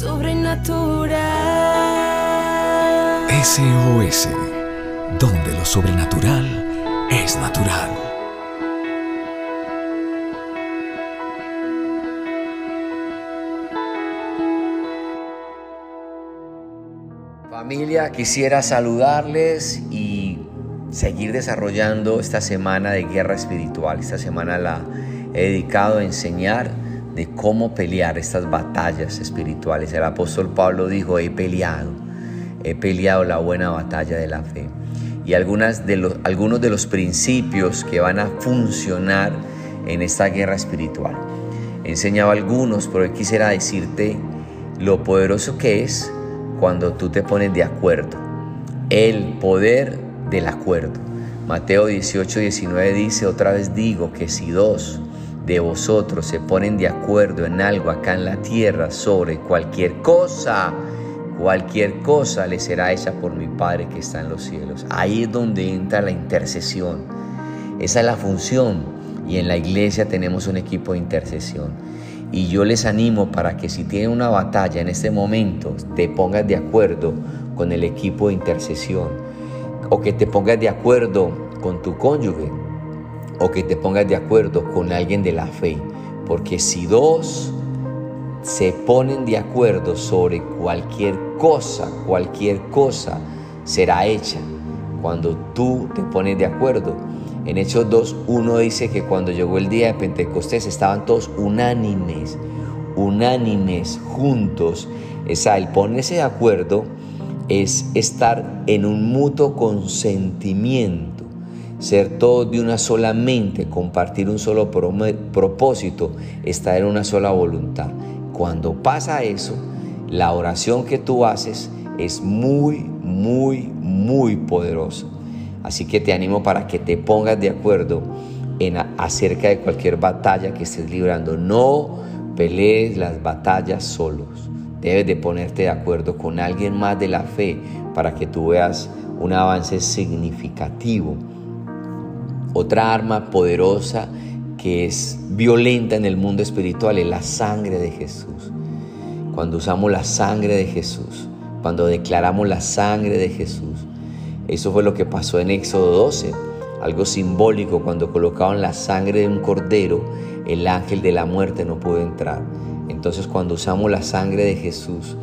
sobrenatural. SOS, donde lo sobrenatural es natural. Familia, quisiera saludarles y seguir desarrollando esta semana de guerra espiritual. Esta semana la he dedicado a enseñar de cómo pelear estas batallas espirituales. El apóstol Pablo dijo, he peleado, he peleado la buena batalla de la fe. Y algunas de los, algunos de los principios que van a funcionar en esta guerra espiritual. He enseñado algunos, pero quisiera decirte lo poderoso que es cuando tú te pones de acuerdo. El poder del acuerdo. Mateo 18, 19 dice, otra vez digo que si dos de vosotros se ponen de acuerdo en algo acá en la tierra sobre cualquier cosa, cualquier cosa le será hecha por mi Padre que está en los cielos. Ahí es donde entra la intercesión. Esa es la función. Y en la iglesia tenemos un equipo de intercesión. Y yo les animo para que si tienen una batalla en este momento, te pongas de acuerdo con el equipo de intercesión. O que te pongas de acuerdo con tu cónyuge o que te pongas de acuerdo con alguien de la fe. Porque si dos se ponen de acuerdo sobre cualquier cosa, cualquier cosa será hecha cuando tú te pones de acuerdo. En Hechos 2, uno dice que cuando llegó el día de Pentecostés estaban todos unánimes, unánimes, juntos. Esa, el ponerse de acuerdo es estar en un mutuo consentimiento ser todos de una sola mente, compartir un solo propósito, estar en una sola voluntad. Cuando pasa eso, la oración que tú haces es muy, muy, muy poderosa. Así que te animo para que te pongas de acuerdo en acerca de cualquier batalla que estés librando. No pelees las batallas solos. Debes de ponerte de acuerdo con alguien más de la fe para que tú veas un avance significativo otra arma poderosa que es violenta en el mundo espiritual es la sangre de Jesús. Cuando usamos la sangre de Jesús, cuando declaramos la sangre de Jesús, eso fue lo que pasó en Éxodo 12, algo simbólico, cuando colocaban la sangre de un cordero, el ángel de la muerte no pudo entrar. Entonces cuando usamos la sangre de Jesús,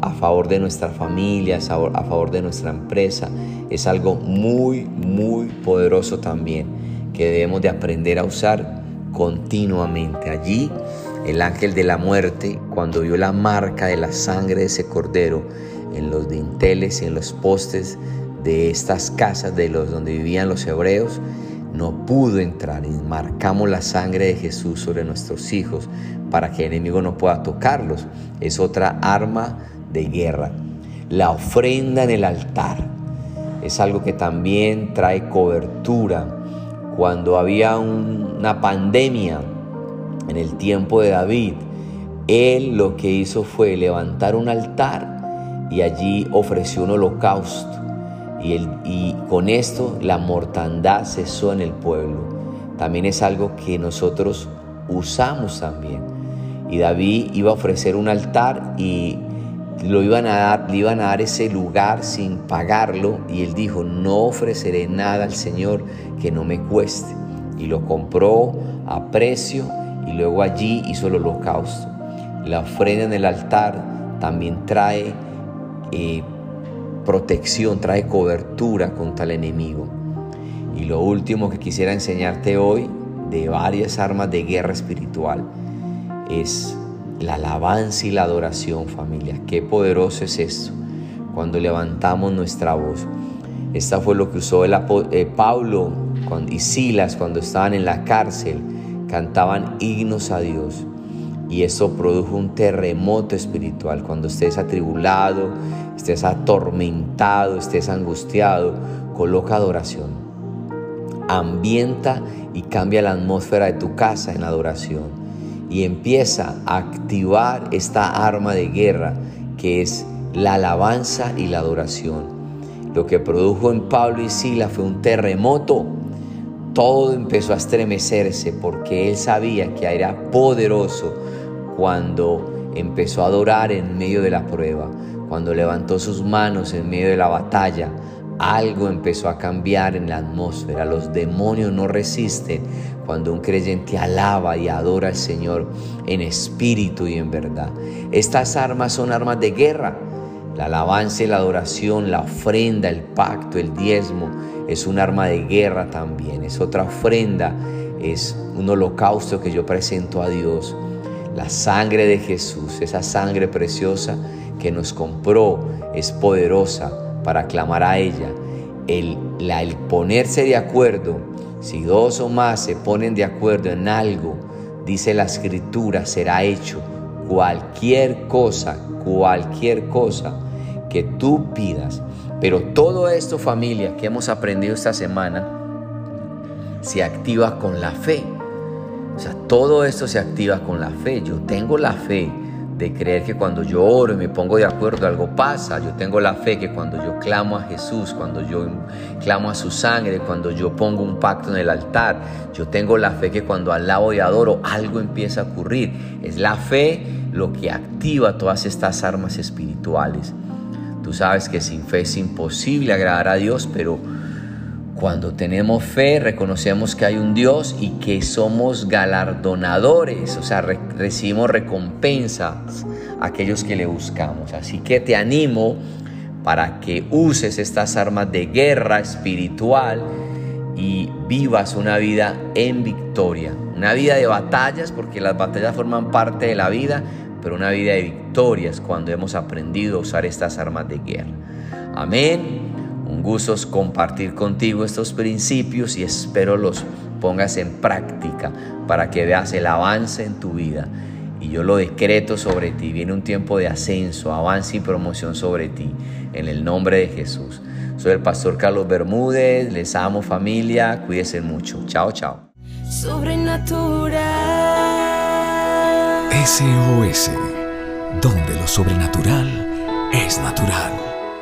a favor de nuestra familia, a favor de nuestra empresa. Es algo muy, muy poderoso también que debemos de aprender a usar continuamente. Allí el ángel de la muerte, cuando vio la marca de la sangre de ese cordero en los dinteles y en los postes de estas casas de los donde vivían los hebreos, no pudo entrar y marcamos la sangre de Jesús sobre nuestros hijos para que el enemigo no pueda tocarlos. Es otra arma de guerra. La ofrenda en el altar es algo que también trae cobertura. Cuando había una pandemia en el tiempo de David, él lo que hizo fue levantar un altar y allí ofreció un holocausto. Y, con esto la mortandad cesó en el pueblo. También es algo que nosotros usamos también. Y David iba a ofrecer un altar y lo iban a dar, le iban a dar ese lugar sin pagarlo y él dijo, no ofreceré nada al Señor que no me cueste. Y lo compró a precio y luego allí hizo el holocausto. La ofrenda en el altar también trae eh, protección, trae cobertura contra el enemigo. Y lo último que quisiera enseñarte hoy de varias armas de guerra espiritual es la alabanza y la adoración, familia. Qué poderoso es esto cuando levantamos nuestra voz. Esta fue lo que usó el eh, Pablo y Silas cuando estaban en la cárcel. Cantaban himnos a Dios. Y eso produjo un terremoto espiritual. Cuando estés atribulado, estés atormentado, estés angustiado, coloca adoración. Ambienta y cambia la atmósfera de tu casa en adoración y empieza a activar esta arma de guerra que es la alabanza y la adoración. Lo que produjo en Pablo y Sila fue un terremoto. Todo empezó a estremecerse porque él sabía que era poderoso cuando empezó a adorar en medio de la prueba, cuando levantó sus manos en medio de la batalla, algo empezó a cambiar en la atmósfera. Los demonios no resisten cuando un creyente alaba y adora al Señor en espíritu y en verdad. Estas armas son armas de guerra. La alabanza y la adoración, la ofrenda, el pacto, el diezmo, es un arma de guerra también. Es otra ofrenda, es un holocausto que yo presento a Dios. La sangre de Jesús, esa sangre preciosa que nos compró, es poderosa para clamar a ella. El, el ponerse de acuerdo, si dos o más se ponen de acuerdo en algo, dice la escritura, será hecho cualquier cosa, cualquier cosa que tú pidas. Pero todo esto familia que hemos aprendido esta semana se activa con la fe. O sea, todo esto se activa con la fe. Yo tengo la fe de creer que cuando yo oro y me pongo de acuerdo algo pasa. Yo tengo la fe que cuando yo clamo a Jesús, cuando yo clamo a su sangre, cuando yo pongo un pacto en el altar, yo tengo la fe que cuando alabo y adoro algo empieza a ocurrir. Es la fe lo que activa todas estas armas espirituales. Tú sabes que sin fe es imposible agradar a Dios, pero cuando tenemos fe, reconocemos que hay un Dios y que somos galardonadores, o sea, recibimos recompensas a aquellos que le buscamos. Así que te animo para que uses estas armas de guerra espiritual y vivas una vida en victoria, una vida de batallas, porque las batallas forman parte de la vida, pero una vida de victorias cuando hemos aprendido a usar estas armas de guerra. Amén. Un gusto compartir contigo estos principios y espero los pongas en práctica para que veas el avance en tu vida. Y yo lo decreto sobre ti. Viene un tiempo de ascenso, avance y promoción sobre ti. En el nombre de Jesús. Soy el pastor Carlos Bermúdez. Les amo familia. Cuídense mucho. Chao, chao. Sobrenatural. SOS. Donde lo sobrenatural es natural.